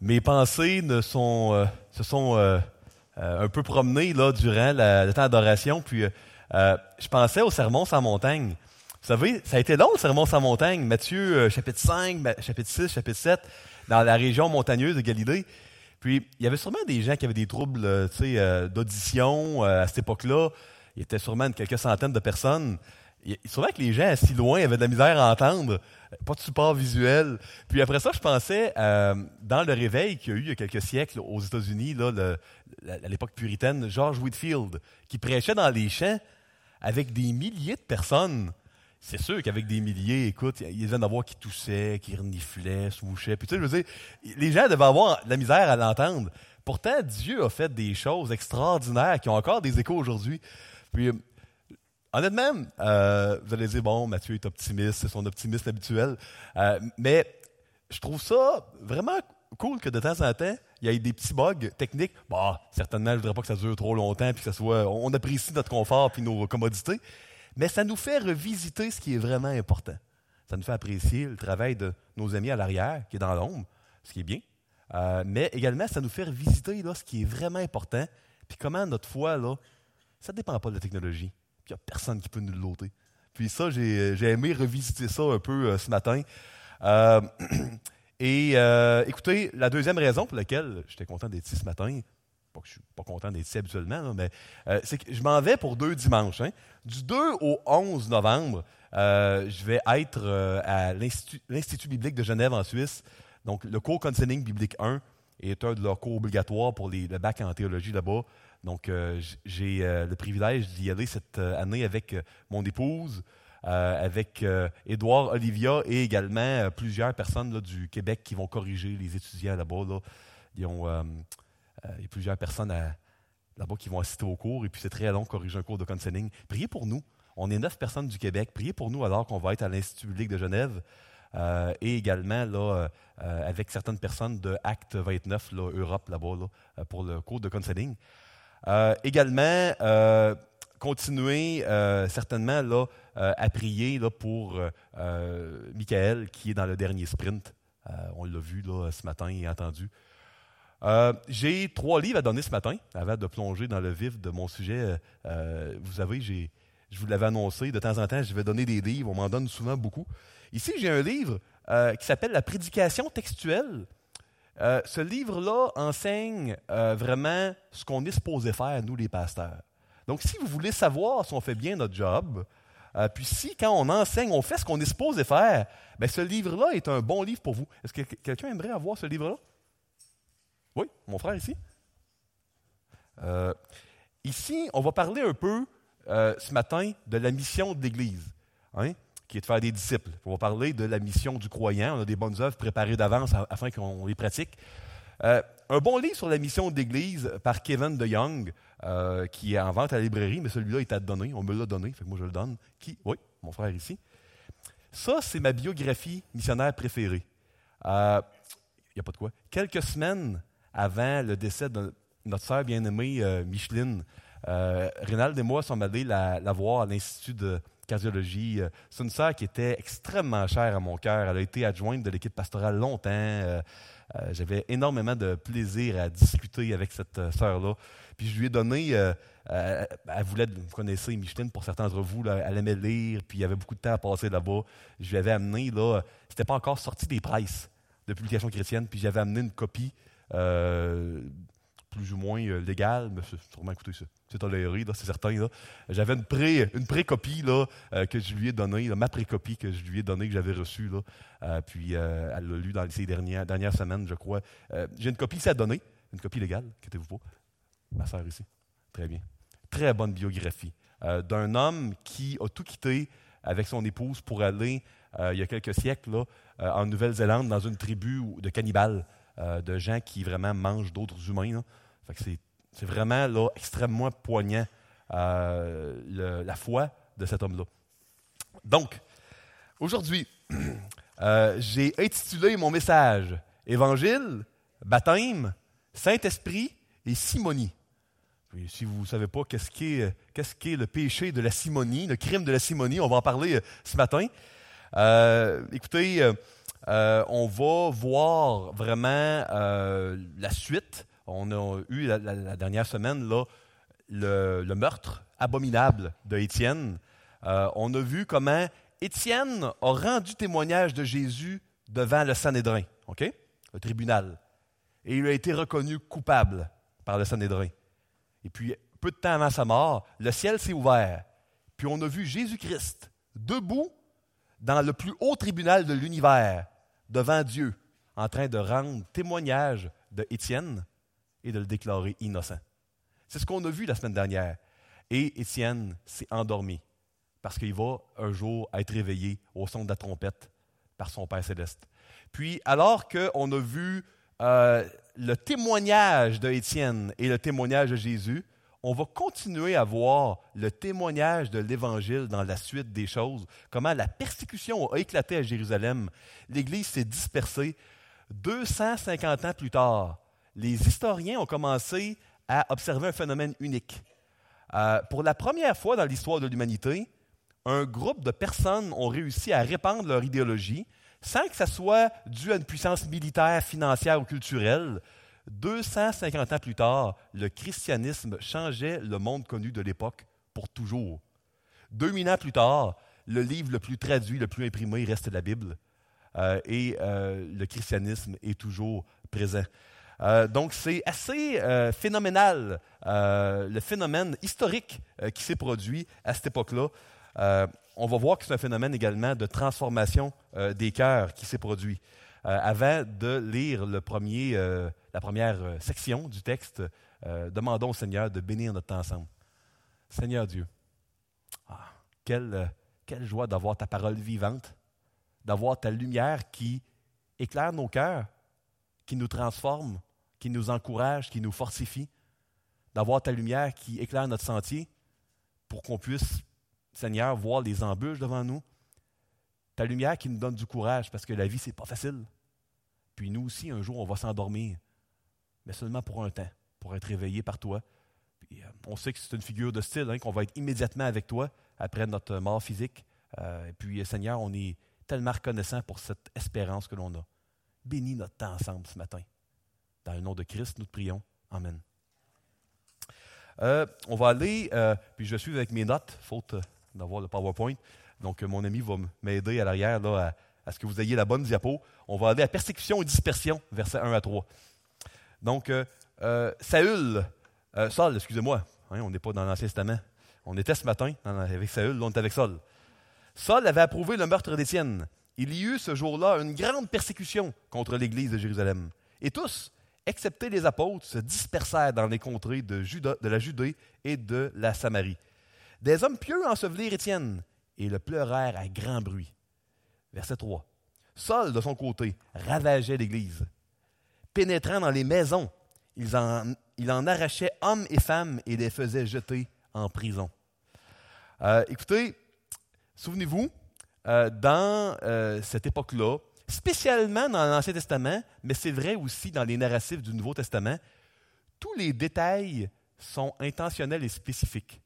mes pensées euh, se sont euh, euh, un peu promenées là, durant le temps d'adoration. Puis je pensais au sermon sans montagne. Vous savez, ça a été long le sermon sans montagne. Matthieu chapitre 5, Ma- chapitre 6, chapitre 7, dans la région montagneuse de Galilée. Puis il y avait sûrement des gens qui avaient des troubles d'audition à cette époque-là. Il y était sûrement quelques centaines de personnes. A- Sûrement que les gens assis loin avaient de la misère à entendre, pas de support visuel. Puis après ça, je pensais euh, dans le réveil qu'il y a eu il y a quelques siècles aux États-Unis, là, à l'époque puritaine, George Whitfield, qui prêchait dans les champs avec des milliers de personnes. C'est sûr qu'avec des milliers, écoute, il y en d'avoir qui toussaient, qui reniflaient, se mouchaient. Puis tu sais, je veux dire, les gens devaient avoir de la misère à l'entendre. Pourtant, Dieu a fait des choses extraordinaires qui ont encore des échos aujourd'hui. Puis, euh, honnêtement, euh, vous allez dire, bon, Mathieu est optimiste, c'est son optimisme habituel. Euh, mais je trouve ça vraiment cool que de temps en temps, il y ait des petits bugs techniques. Bah, certainement, je ne voudrais pas que ça dure trop longtemps, puis que ça soit. On apprécie notre confort puis nos commodités. Mais ça nous fait revisiter ce qui est vraiment important. Ça nous fait apprécier le travail de nos amis à l'arrière, qui est dans l'ombre, ce qui est bien. Euh, mais également, ça nous fait revisiter là, ce qui est vraiment important, puis comment notre foi, là, ça ne dépend pas de la technologie. Puis il n'y a personne qui peut nous l'ôter. Puis ça, j'ai j'ai aimé revisiter ça un peu euh, ce matin. Euh, et euh, écoutez, la deuxième raison pour laquelle j'étais content d'être ici ce matin, pas que je suis pas content d'être ici habituellement, là, mais euh, c'est que je m'en vais pour deux dimanches. hein. Du 2 au 11 novembre, euh, je vais être euh, à l'Institut l'Institut biblique de Genève en Suisse. Donc, le cours Counseling biblique 1 est un de leurs cours obligatoires pour les, le bac en théologie là-bas. Donc, euh, j'ai euh, le privilège d'y aller cette euh, année avec mon épouse, avec Édouard, Olivia et également plusieurs personnes du Québec qui vont corriger les étudiants là-bas. Il y a plusieurs personnes là-bas qui vont assister au cours et puis c'est très long de corriger un cours de counseling. Priez pour nous. On est neuf personnes du Québec. Priez pour nous alors qu'on va être à l'Institut biblique de Genève. Et également là, avec certaines personnes de Acte 29, là, Europe, là-bas, là, pour le cours de counseling. Euh, également, euh, continuer euh, certainement là, euh, à prier là, pour Michael qui est dans le dernier sprint. On l'a vu là, ce matin et entendu. J'ai trois livres à donner ce matin avant de plonger dans le vif de mon sujet. Vous savez, je vous l'avais annoncé, de temps en temps, je vais donner des livres. On m'en donne souvent beaucoup. Ici, j'ai un livre qui s'appelle La prédication textuelle. Euh, ce livre-là enseigne euh, vraiment ce qu'on est supposé faire, nous les pasteurs. Donc, si vous voulez savoir si on fait bien notre job, euh, puis si quand on enseigne, on fait ce qu'on est supposé faire, ben, ce livre-là est un bon livre pour vous. Est-ce que quelqu'un aimerait avoir ce livre-là? Oui, mon frère ici. Ici, on va parler un peu ce matin de la mission de l'Église, hein, qui est de faire des disciples. On va parler de la mission du croyant. On a des bonnes œuvres préparées d'avance afin qu'on les pratique. Euh, un bon livre sur la mission de l'Église par Kevin DeYoung, euh, qui est en vente à la librairie, mais celui-là est à donner. On me l'a donné, fait que moi je le donne. Qui? Oui, mon frère ici. Ça, c'est ma biographie missionnaire préférée. Il n'y a pas de quoi. Quelques semaines avant le décès de notre sœur bien-aimée euh, Micheline, euh, Rénald et moi sommes allés la voir à l'Institut de Euh, C'est une sœur qui était extrêmement chère à mon cœur. Elle a été adjointe de l'équipe pastorale longtemps. Euh, euh, J'avais énormément de plaisir à discuter avec cette sœur-là. Puis je lui ai donné, elle voulait, vous connaissez Micheline pour certains d'entre vous, elle aimait lire, puis il y avait beaucoup de temps à passer là-bas. Je lui avais amené, là, c'était pas encore sorti des presses de publication chrétienne, puis j'avais amené une copie plus ou moins euh, légale, mais c'est sûrement, écoutez, c'est- c'est toléré, c'est certain. J'avais une pré, une pré-copie là, euh, que je lui ai donnée, ma pré-copie que je lui ai donnée, que j'avais reçue, là. Euh, puis elle l'a lu dans ces dernières, dernières semaines, je crois. J'ai une copie ici à donner, une copie légale, inquiétez-vous pas. Ma sœur ici. Très bien. Très bonne biographie d'un homme qui a tout quitté avec son épouse pour aller, il y a quelques siècles, là, en Nouvelle-Zélande, dans une tribu de cannibales, de gens qui vraiment mangent d'autres humains. C'est, vraiment là, extrêmement poignant euh, la foi de cet homme-là. Donc, aujourd'hui, euh, j'ai intitulé mon message Évangile, baptême, Saint-Esprit et simonie. Si vous ne savez pas qu'est-ce qu'est, le péché de la simonie, le crime de la simonie, on va en parler euh, ce matin. Écoutez, on va voir vraiment la suite. On a eu la, dernière semaine le, meurtre abominable de Étienne. Euh, on a vu comment Étienne a rendu témoignage de Jésus devant le Sanhédrin, le tribunal. Et il a été reconnu coupable par le Sanhédrin. Et puis, peu de temps avant sa mort, le ciel s'est ouvert. Puis on a vu Jésus-Christ debout dans le plus haut tribunal de l'univers, devant Dieu, en train de rendre témoignage de Étienne de le déclarer innocent. C'est ce qu'on a vu la semaine dernière. Et Étienne s'est endormi parce qu'il va un jour être réveillé au son de la trompette par son Père céleste. Puis, alors qu'on a vu euh, le témoignage de Étienne et le témoignage de Jésus, on va continuer à voir le témoignage de l'Évangile dans la suite des choses, comment la persécution a éclaté à Jérusalem. L'Église s'est dispersée. 250 ans plus tard, les historiens ont commencé à observer un phénomène unique. Euh, pour la première fois dans l'histoire de l'humanité, un groupe de personnes ont réussi à répandre leur idéologie sans que ça soit dû à une puissance militaire, financière ou culturelle, 250 ans plus tard, le christianisme changeait le monde connu de l'époque pour toujours. 2000 ans plus tard, le livre le plus traduit, le plus imprimé reste la Bible. Euh, et euh, le christianisme est toujours présent. Euh, donc c'est assez phénoménal, le phénomène historique qui s'est produit à cette époque-là. on va voir que c'est un phénomène également de transformation des cœurs qui s'est produit. avant de lire le premier la première euh, section du texte, euh, demandons au Seigneur de bénir notre temps ensemble. Seigneur Dieu, ah, euh, quelle joie d'avoir ta parole vivante, d'avoir ta lumière qui éclaire nos cœurs, qui nous transforme, qui nous encourage, qui nous fortifie, d'avoir ta lumière qui éclaire notre sentier pour qu'on puisse, Seigneur, voir les embûches devant nous. Ta lumière qui nous donne du courage parce que la vie, ce n'est pas facile. Puis nous aussi, un jour, on va s'endormir mais seulement pour un temps, pour être réveillé par toi. Euh, on sait que c'est une figure de style, hein, qu'on va être immédiatement avec toi après notre mort physique. Euh, et puis, Seigneur, on est tellement reconnaissant pour cette espérance que l'on a. Bénis notre temps ensemble ce matin. Dans le nom de Christ, nous te prions. Amen. Euh, on va aller, puis je suis avec mes notes, faute d'avoir le PowerPoint. Donc, mon ami va m'aider à l'arrière à, à ce que vous ayez la bonne diapo. On va aller à persécution et dispersion, versets 1 à 3. Donc, euh, euh, Saül, euh, Saul, excusez-moi, on n'est pas dans l'Ancien Testament. On était ce matin avec Saül, on était avec Saul. Saul avait approuvé le meurtre d'Étienne. Il y eut ce jour-là une grande persécution contre l'Église de Jérusalem. Et tous, excepté les apôtres, se dispersèrent dans les contrées de, de la Judée et de la Samarie. Des hommes pieux ensevelirent Étienne et le pleurèrent à grand bruit. Verset 3. Saul, de son côté, ravageait l'Église pénétrant dans les maisons, il en, il arrachait hommes et femmes et les faisait jeter en prison. Euh, écoutez, souvenez-vous, euh, dans euh, cette époque-là, spécialement dans l'Ancien Testament, mais c'est vrai aussi dans les narratifs du Nouveau Testament, tous les détails sont intentionnels et spécifiques.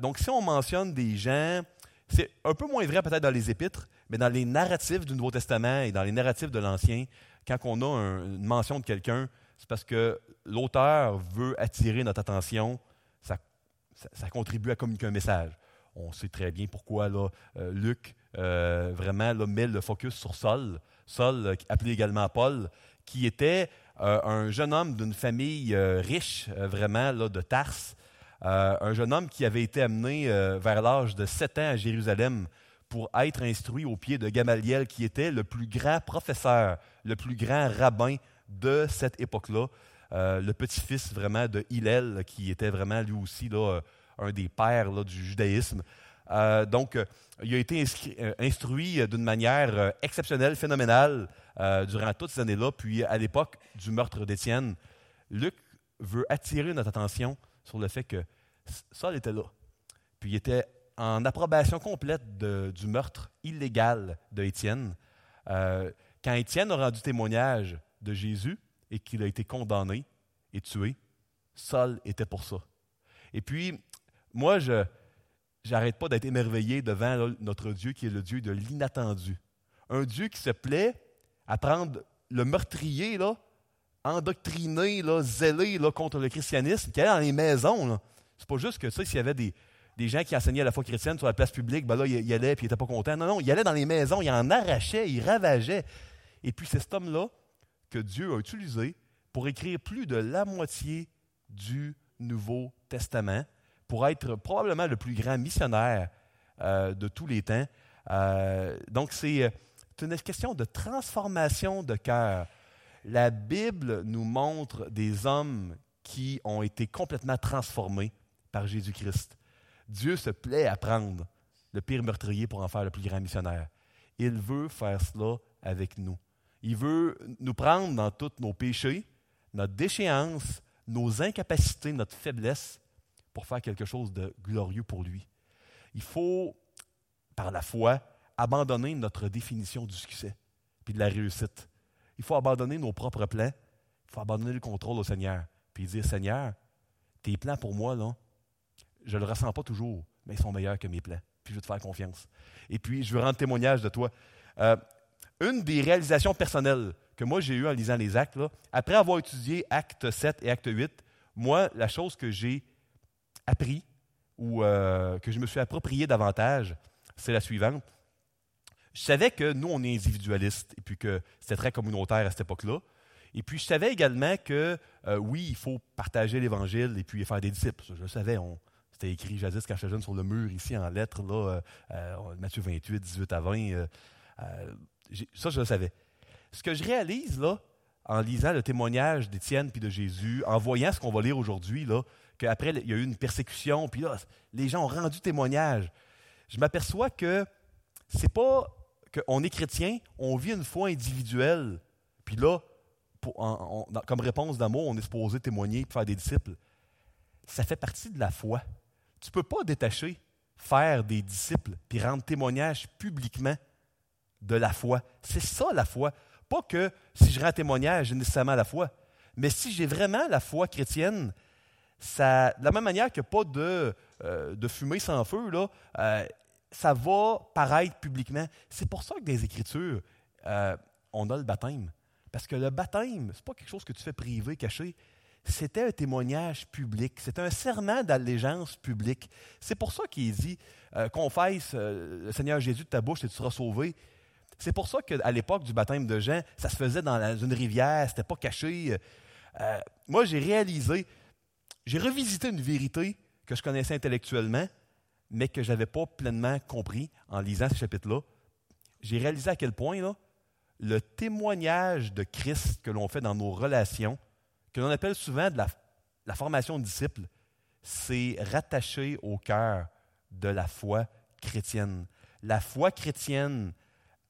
donc, si on mentionne des gens, c'est un peu moins vrai peut-être dans les épîtres, mais dans les narratifs du Nouveau Testament et dans les narratifs de l'Ancien, quand on a une mention de quelqu'un, c'est parce que l'auteur veut attirer notre attention, ça, contribue à communiquer un message. On sait très bien pourquoi euh, Luc euh, vraiment met le focus sur Saul, Saul, euh, appelé également Paul, qui était un jeune homme d'une famille riche, vraiment là, de Tarse, un jeune homme qui avait été amené vers l'âge de 7 ans à Jérusalem pour être instruit au pied de Gamaliel, qui était le plus grand professeur, le plus grand rabbin de cette époque-là, euh, le petit-fils vraiment de Hillel, qui était vraiment lui aussi là, euh, un des pères là, du judaïsme. Euh, donc, il a été instruit d'une manière exceptionnelle, phénoménale, durant toutes ces années-là. Puis, à l'époque du meurtre d'Étienne, Luc veut attirer notre attention sur le fait que Saul était là. Puis, il était en approbation complète du meurtre illégal de Étienne. Euh, quand Étienne a rendu témoignage de Jésus et qu'il a été condamné et tué, Saul était pour ça. Et puis, moi, je n'arrête pas d'être émerveillé devant notre Dieu qui est le Dieu de l'inattendu. Un Dieu qui se plaît à prendre le meurtrier, là, endoctriné, là, zélé là, contre le christianisme, qui allait dans les maisons. C'est pas juste que ça, s'il y avait des, des, gens qui enseignaient la foi chrétienne sur la place publique, ben là, il, il allait et il n'était pas content. Non, non, il allait dans les maisons, il en arrachait, il ravageait. Et puis c'est cet homme-là que Dieu a utilisé pour écrire plus de la moitié du Nouveau Testament, pour être probablement le plus grand missionnaire euh, de tous les temps. Euh, donc c'est une question de transformation de cœur. La Bible nous montre des hommes qui ont été complètement transformés par Jésus-Christ. Dieu se plaît à prendre le pire meurtrier pour en faire le plus grand missionnaire. Il veut faire cela avec nous. Il veut nous prendre dans tous nos péchés, notre déchéance, nos incapacités, notre faiblesse, pour faire quelque chose de glorieux pour lui. Il faut, par la foi, abandonner notre définition du succès puis de la réussite. Il faut abandonner nos propres plans. Il faut abandonner le contrôle au Seigneur. Puis dire, Seigneur, tes plans pour moi, là, je ne le ressens pas toujours, mais ils sont meilleurs que mes plans. Puis je veux te faire confiance. Et puis, je veux rendre témoignage de toi. Euh, une des réalisations personnelles que moi j'ai eues en lisant les actes, après avoir étudié acte 7 et acte 8, moi, la chose que j'ai appris ou euh, que je me suis approprié davantage, c'est la suivante. Je savais que nous, on est individualistes et puis que c'était très communautaire à cette époque-là. Et puis, je savais également que, euh, oui, il faut partager l'Évangile et puis faire des disciples. je le savais. c'était écrit jadis quand j'étais jeune sur le mur, ici, en lettres, là, euh, Matthieu 28, 18 à 20. ça, je le savais. Ce que je réalise, là, en lisant le témoignage d'Étienne puis de Jésus, en voyant ce qu'on va lire aujourd'hui, là, qu'après, il y a eu une persécution, puis là, les gens ont rendu témoignage. Je m'aperçois que c'est pas qu'on est chrétien, on vit une foi individuelle, puis là, comme réponse d'amour, on est supposé témoigner et faire des disciples. Ça fait partie de la foi. Tu ne peux pas détacher faire des disciples puis rendre témoignage publiquement de la foi. C'est ça la foi. Pas que si je rends témoignage, j'ai nécessairement la foi. Mais si j'ai vraiment la foi chrétienne, ça, de la même manière qu'il n'y a pas de, euh, de fumée sans feu, là, euh, ça va paraître publiquement. C'est pour ça que les Écritures, euh, on a le baptême. Parce que le baptême, ce n'est pas quelque chose que tu fais privé, caché. C'était un témoignage public. C'était un serment d'allégeance publique. C'est pour ça qu'il dit Confesse le Seigneur Jésus de ta bouche et tu seras sauvé. C'est pour ça qu'à l'époque du baptême de Jean, ça se faisait dans une rivière, c'était pas caché. Euh, moi, j'ai réalisé, j'ai revisité une vérité que je connaissais intellectuellement, mais que je n'avais pas pleinement compris en lisant ce chapitre-là. J'ai réalisé à quel point le témoignage de Christ que l'on fait dans nos relations, que l'on appelle souvent de la, la formation de disciples, c'est rattaché au cœur de la foi chrétienne. La foi chrétienne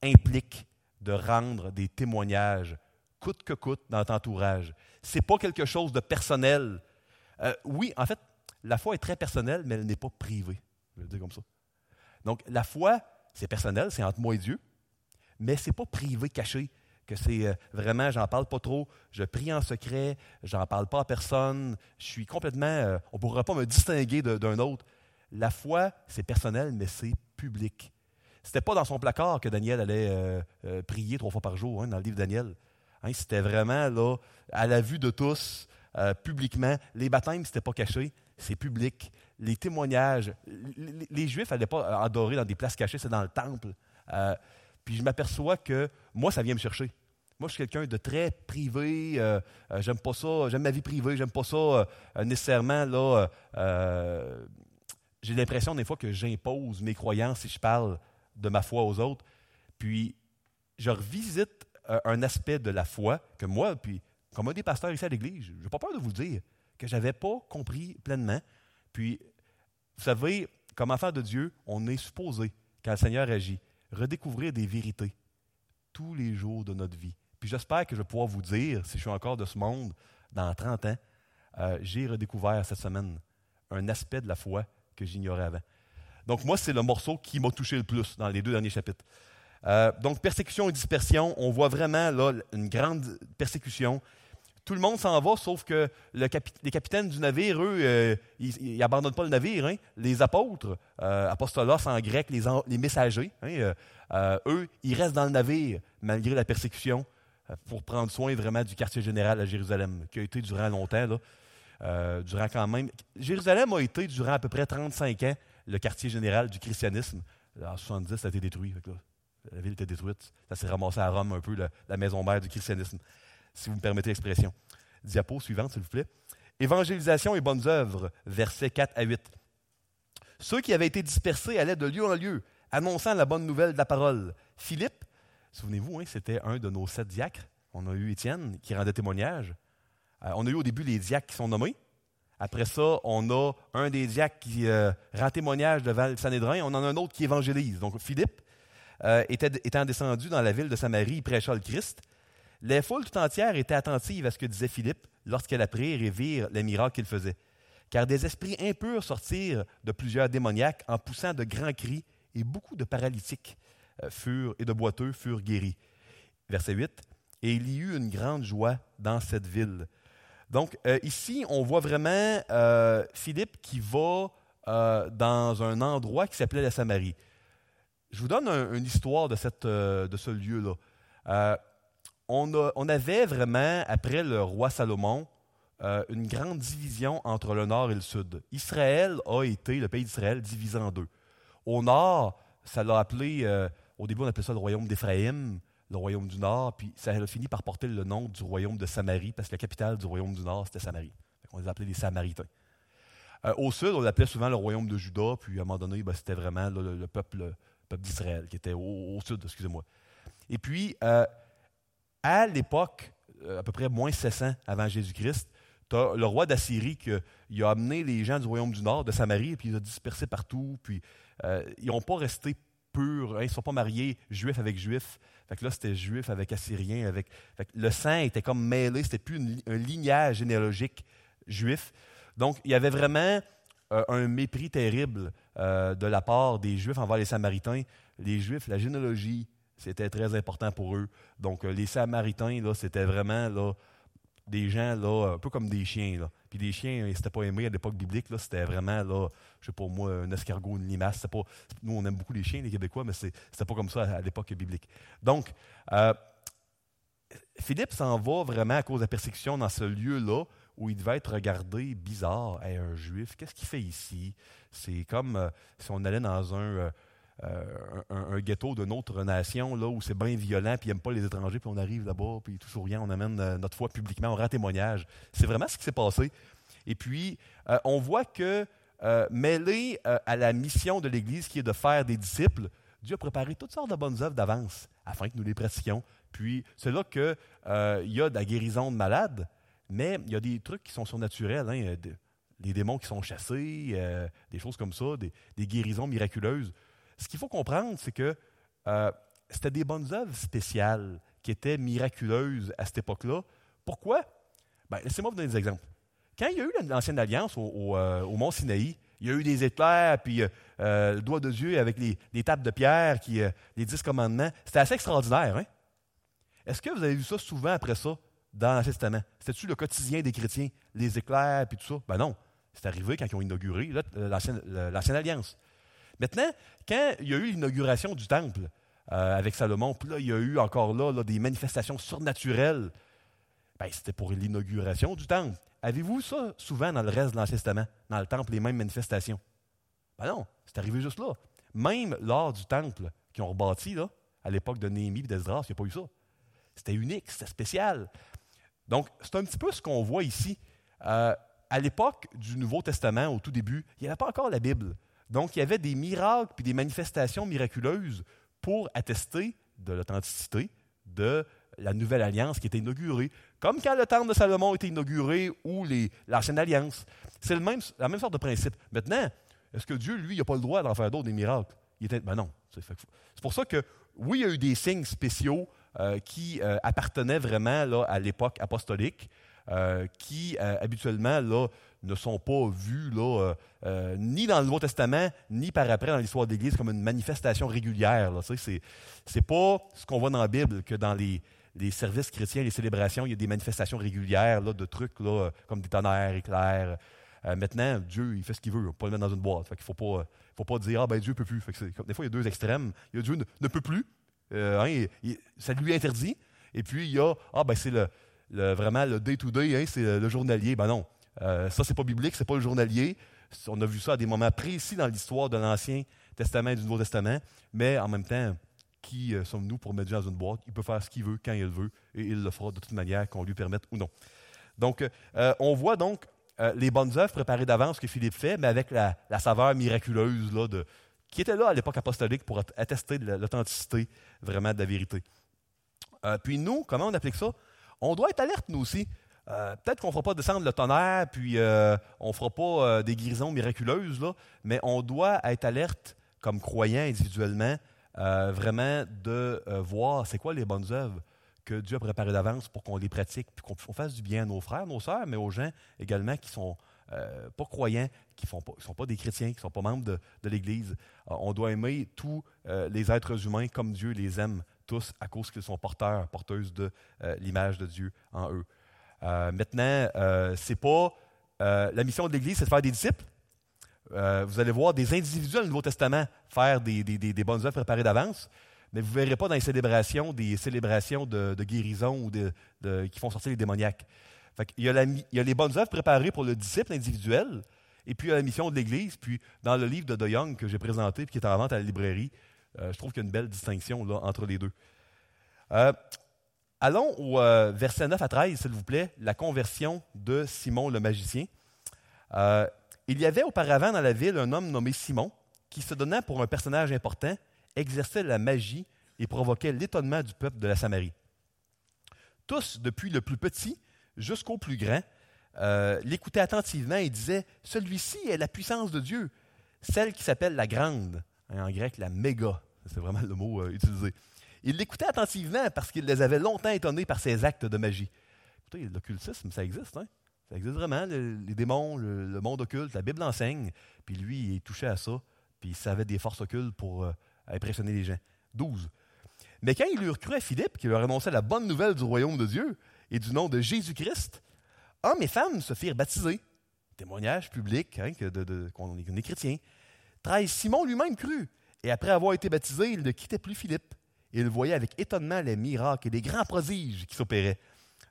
implique de rendre des témoignages coûte que coûte dans ton entourage. Ce n'est pas quelque chose de personnel. Euh, oui, en fait, la foi est très personnelle, mais elle n'est pas privée. Je vais le dire comme ça. Donc, la foi, c'est personnel, c'est entre moi et Dieu, mais ce n'est pas privé, caché, que c'est euh, vraiment, j'en parle pas trop, je prie en secret, j'en parle pas à personne, je suis complètement, euh, on ne pourra pas me distinguer d'un autre. La foi, c'est personnel, mais c'est public. C'était pas dans son placard que Daniel allait euh, prier trois fois par jour, hein, dans le livre de Daniel. Hein, c'était vraiment là, à la vue de tous, euh, publiquement. Les baptêmes, c'était pas caché, c'est public. Les témoignages, les, Juifs n'allaient pas adorer dans des places cachées, c'est dans le temple. puis je m'aperçois que moi, ça vient me chercher. Moi, je suis quelqu'un de très privé. j'aime pas ça. J'aime ma vie privée. J'aime pas ça nécessairement. Là, j'ai l'impression des fois que j'impose mes croyances si je parle de ma foi aux autres. Puis, je revisite euh, un aspect de la foi que moi, puis comme un des pasteurs ici à l'Église, je n'ai pas peur de vous dire, que je n'avais pas compris pleinement. Puis, vous savez, comme enfant de Dieu, on est supposé, quand le Seigneur agit, redécouvrir des vérités tous les jours de notre vie. Puis j'espère que je vais pouvoir vous dire, si je suis encore de ce monde, dans 30 ans, euh, j'ai redécouvert cette semaine un aspect de la foi que j'ignorais avant. Donc moi, c'est le morceau qui m'a touché le plus dans les deux derniers chapitres. Euh, donc persécution et dispersion, on voit vraiment là une grande persécution. Tout le monde s'en va, sauf que les capitaines du navire, eux, euh, ils n'abandonnent pas le navire. Hein. Les apôtres, euh, apostolos en grec, les, messagers, hein, euh, eux, ils restent dans le navire malgré la persécution pour prendre soin vraiment du quartier général à Jérusalem, qui a été durant longtemps, durant quand même. Jérusalem a été durant à peu près 35 ans le quartier général du christianisme. En 70, ça a été détruit. la ville était détruite. Ça s'est ramassé à Rome un peu, la maison mère du christianisme si vous me permettez l'expression. Diapo suivante, s'il vous plaît. Évangélisation et bonnes œuvres, versets 4 à 8. Ceux qui avaient été dispersés allaient de lieu en lieu, annonçant la bonne nouvelle de la parole. Philippe, souvenez-vous, hein, c'était un de nos sept diacres. On a eu Étienne qui rendait témoignage. Euh, on a eu au début les diacres qui sont nommés. Après ça, on a un des diacres qui euh, rend témoignage devant le Sanhédrin. On en a un autre qui évangélise. Donc Philippe, euh, était, étant descendu dans la ville de Samarie, il prêcha le Christ. Les foules tout entières étaient attentives à ce que disait Philippe lorsqu'elle apprirent et virent les miracles qu'il faisait. Car des esprits impurs sortirent de plusieurs démoniaques en poussant de grands cris, et beaucoup de paralytiques euh, furent, et de boiteux furent guéris. Verset 8. Et il y eut une grande joie dans cette ville. Donc, euh, ici, on voit vraiment euh, Philippe qui va dans un endroit qui s'appelait la Samarie. Je vous donne une histoire de, cette, de ce lieu-là on, avait vraiment, après le roi Salomon, euh, une grande division entre le nord et le sud. Israël a été, le pays d'Israël, divisé en deux. Au nord, ça l'a appelé, euh, au début on appelait ça le royaume d'Éphraïm, le royaume du nord, puis ça a fini par porter le nom du royaume de Samarie, parce que la capitale du royaume du nord, c'était Samarie. On les appelait les Samaritains. Euh, au sud, on l'appelait souvent le royaume de Juda, puis à un moment donné, ben, c'était vraiment le, peuple, d'Israël, qui était au, au sud, excusez-moi. Et puis, à l'époque, euh, à peu près moins 600 avant Jésus-Christ, le roi d'Assyrie qui a amené les gens du royaume du nord, de Samarie, et puis il les a partout. Puis euh, ils n'ont pas resté purs, hein, ils ne sont pas mariés juifs avec juifs. Fait là, c'était juif avec assyrien. Avec, le sang était comme mêlé, c'était plus un lignage généalogique juif. Donc, il y avait vraiment euh, un mépris terrible de la part des Juifs envers les Samaritains. Les Juifs, la généalogie, c'était très important pour eux. Donc, euh, les Samaritains, là, c'était vraiment là, des gens là, un peu comme des chiens. Là. Puis des chiens, ils n'étaient pas aimés à l'époque biblique. Là, c'était vraiment, là, je sais pas moi, un escargot, une limace. Pas, nous, on aime beaucoup les chiens, les Québécois, mais c'était pas comme ça à, l'époque biblique. Donc, euh, Philippe s'en va vraiment à cause de la persécution dans ce lieu-là où il devait être regardé bizarre. un juif, qu'est-ce qu'il fait ici? C'est comme euh, si on allait dans un, euh, un, ghetto d'une autre nation, là, où c'est bien violent, puis ils n'aiment pas les étrangers, puis on arrive là-bas, puis tout souriant, on amène euh, notre foi publiquement, on rend témoignage. C'est vraiment ce qui s'est passé. Et puis, euh, on voit que, mêlé à la mission de l'Église, qui est de faire des disciples, Dieu a préparé toutes sortes de bonnes œuvres d'avance, afin que nous les pratiquions. Puis, c'est là qu'il y a de la guérison de malades, mais il y a des trucs qui sont surnaturels, hein, démons qui sont chassés, des choses comme ça, des guérisons miraculeuses ce qu'il faut comprendre, c'est que euh, c'était des bonnes œuvres spéciales qui étaient miraculeuses à cette époque-là. Pourquoi? Ben, Laissez-moi vous donner des exemples. Quand il y a eu l'ancienne alliance au, euh, Mont Sinaï, il y a eu des éclairs, puis euh, le doigt de Dieu avec les, tables de pierre, qui, les dix commandements. C'était assez extraordinaire. Hein? Est-ce que vous avez vu ça souvent après ça dans l'Ancien Testament? C'était-tu le quotidien des chrétiens, les éclairs, puis tout ça? Ben non. C'est arrivé quand ils ont inauguré l'ancienne alliance. Maintenant, quand il y a eu l'inauguration du temple euh, avec Salomon, puis là, il y a eu encore là, des manifestations surnaturelles, ben, c'était pour l'inauguration du temple. Avez-vous ça souvent dans le reste de l'Ancien Testament, dans le temple, les mêmes manifestations? Ben non, c'est arrivé juste là. Même lors du temple qu'ils ont rebâti, là, à l'époque de Néhémie et d'Esdras, il n'y a pas eu ça. C'était unique, c'était spécial. Donc, c'est un petit peu ce qu'on voit ici. Euh, à l'époque du Nouveau Testament, au tout début, il n'y avait pas encore la Bible. Donc, il y avait des miracles puis des manifestations miraculeuses pour attester de l'authenticité de la nouvelle alliance qui était inaugurée. Comme quand le temple de Salomon était inauguré ou l'ancienne alliance. C'est la même sorte de principe. Maintenant, est-ce que Dieu, lui, n'a pas le droit d'en faire d'autres, des miracles? Il était, ben non. C'est pour ça que, oui, il y a eu des signes spéciaux euh, qui euh, appartenaient vraiment à l'époque apostolique, euh, qui habituellement là, ne sont pas vus là, euh, euh, ni dans le Nouveau Testament, ni par après dans l'histoire de l'Église comme une manifestation régulière. Ce n'est pas ce qu'on voit dans la Bible que dans les, les services chrétiens, les célébrations, il y a des manifestations régulières là, de trucs là, comme des tonnerres, éclairs. Euh, maintenant, Dieu, il fait ce qu'il veut. Il ne pas le mettre dans une boîte. Il ne faut pas, faut pas dire, ah ben Dieu ne peut plus. des fois, il y a deux extrêmes. Il y a Dieu ne, peut plus. Hein, ça lui interdit. Et puis, il y a, ah ben c'est le, vraiment le day-to-day, hein, c'est le journalier. Ben non, euh, ça, c'est pas biblique, c'est pas le journalier. On a vu ça à des moments précis dans l'histoire de l'Ancien Testament et du Nouveau Testament, mais en même temps, qui euh, sommes-nous pour mettre Dieu dans une boîte? Il peut faire ce qu'il veut, quand il veut, et il le fera de toute manière, qu'on lui permette ou non. Donc, euh, on voit donc les bonnes œuvres préparées d'avance que Philippe fait, mais avec la, saveur miraculeuse qui était là à l'époque apostolique pour attester de l'authenticité vraiment de la vérité. puis nous, comment on applique ça? On doit être alerte, nous aussi. Euh, peut-être qu'on ne fera pas descendre le tonnerre, puis euh, on ne fera pas euh, des guérisons miraculeuses, là, mais on doit être alerte comme croyant individuellement, vraiment de voir c'est quoi les bonnes œuvres que Dieu a préparées d'avance pour qu'on les pratique, puis qu'on fasse du bien à nos frères, nos sœurs, mais aux gens également qui sont pas croyants, qui ne sont pas des chrétiens, qui ne sont pas membres de, de l'Église. on doit aimer tous les êtres humains comme Dieu les aime tous à cause qu'ils sont porteurs, porteuses de l'image de Dieu en eux. Euh, maintenant, euh, c'est pas euh, la mission de l'Église, c'est de faire des disciples. vous allez voir des individus dans le Nouveau Testament faire des, bonnes œuvres préparées d'avance, mais vous ne verrez pas dans les célébrations des célébrations de, guérison ou de, qui font sortir les démoniaques. il, y a les bonnes œuvres préparées pour le disciple individuel, et puis il y a la mission de l'Église. Puis dans le livre de De Young que j'ai présenté et qui est en vente à la librairie, je trouve qu'il y a une belle distinction là, entre les deux. Allons au euh, verset 9 à 13, s'il vous plaît, la conversion de Simon le magicien. Euh, il y avait auparavant dans la ville un homme nommé Simon qui, se donnant pour un personnage important, exerçait la magie et provoquait l'étonnement du peuple de la Samarie. Tous, depuis le plus petit jusqu'au plus grand, euh, l'écoutaient attentivement et disaient Celui-ci est la puissance de Dieu, celle qui s'appelle la grande, en grec la méga, c'est vraiment le mot utilisé. Ils l'écoutaient attentivement parce qu'il les avait longtemps étonnés par ses actes de magie. Écoutez, l'occultisme, ça existe. Hein? Ça existe vraiment. les démons, le, monde occulte, la Bible enseigne. Puis lui, il touchait à ça. Puis il savait des forces occultes pour euh, impressionner les gens. 12. Mais quand il eurent cru à Philippe, qui leur annonçait la bonne nouvelle du royaume de Dieu et du nom de Jésus-Christ, hommes et femmes se firent baptiser. Témoignage public hein, qu'on est chrétien. 13. Simon lui-même crut. Et après avoir été baptisé, il ne quittait plus Philippe il voyait avec étonnement les miracles et les grands prodiges qui s'opéraient.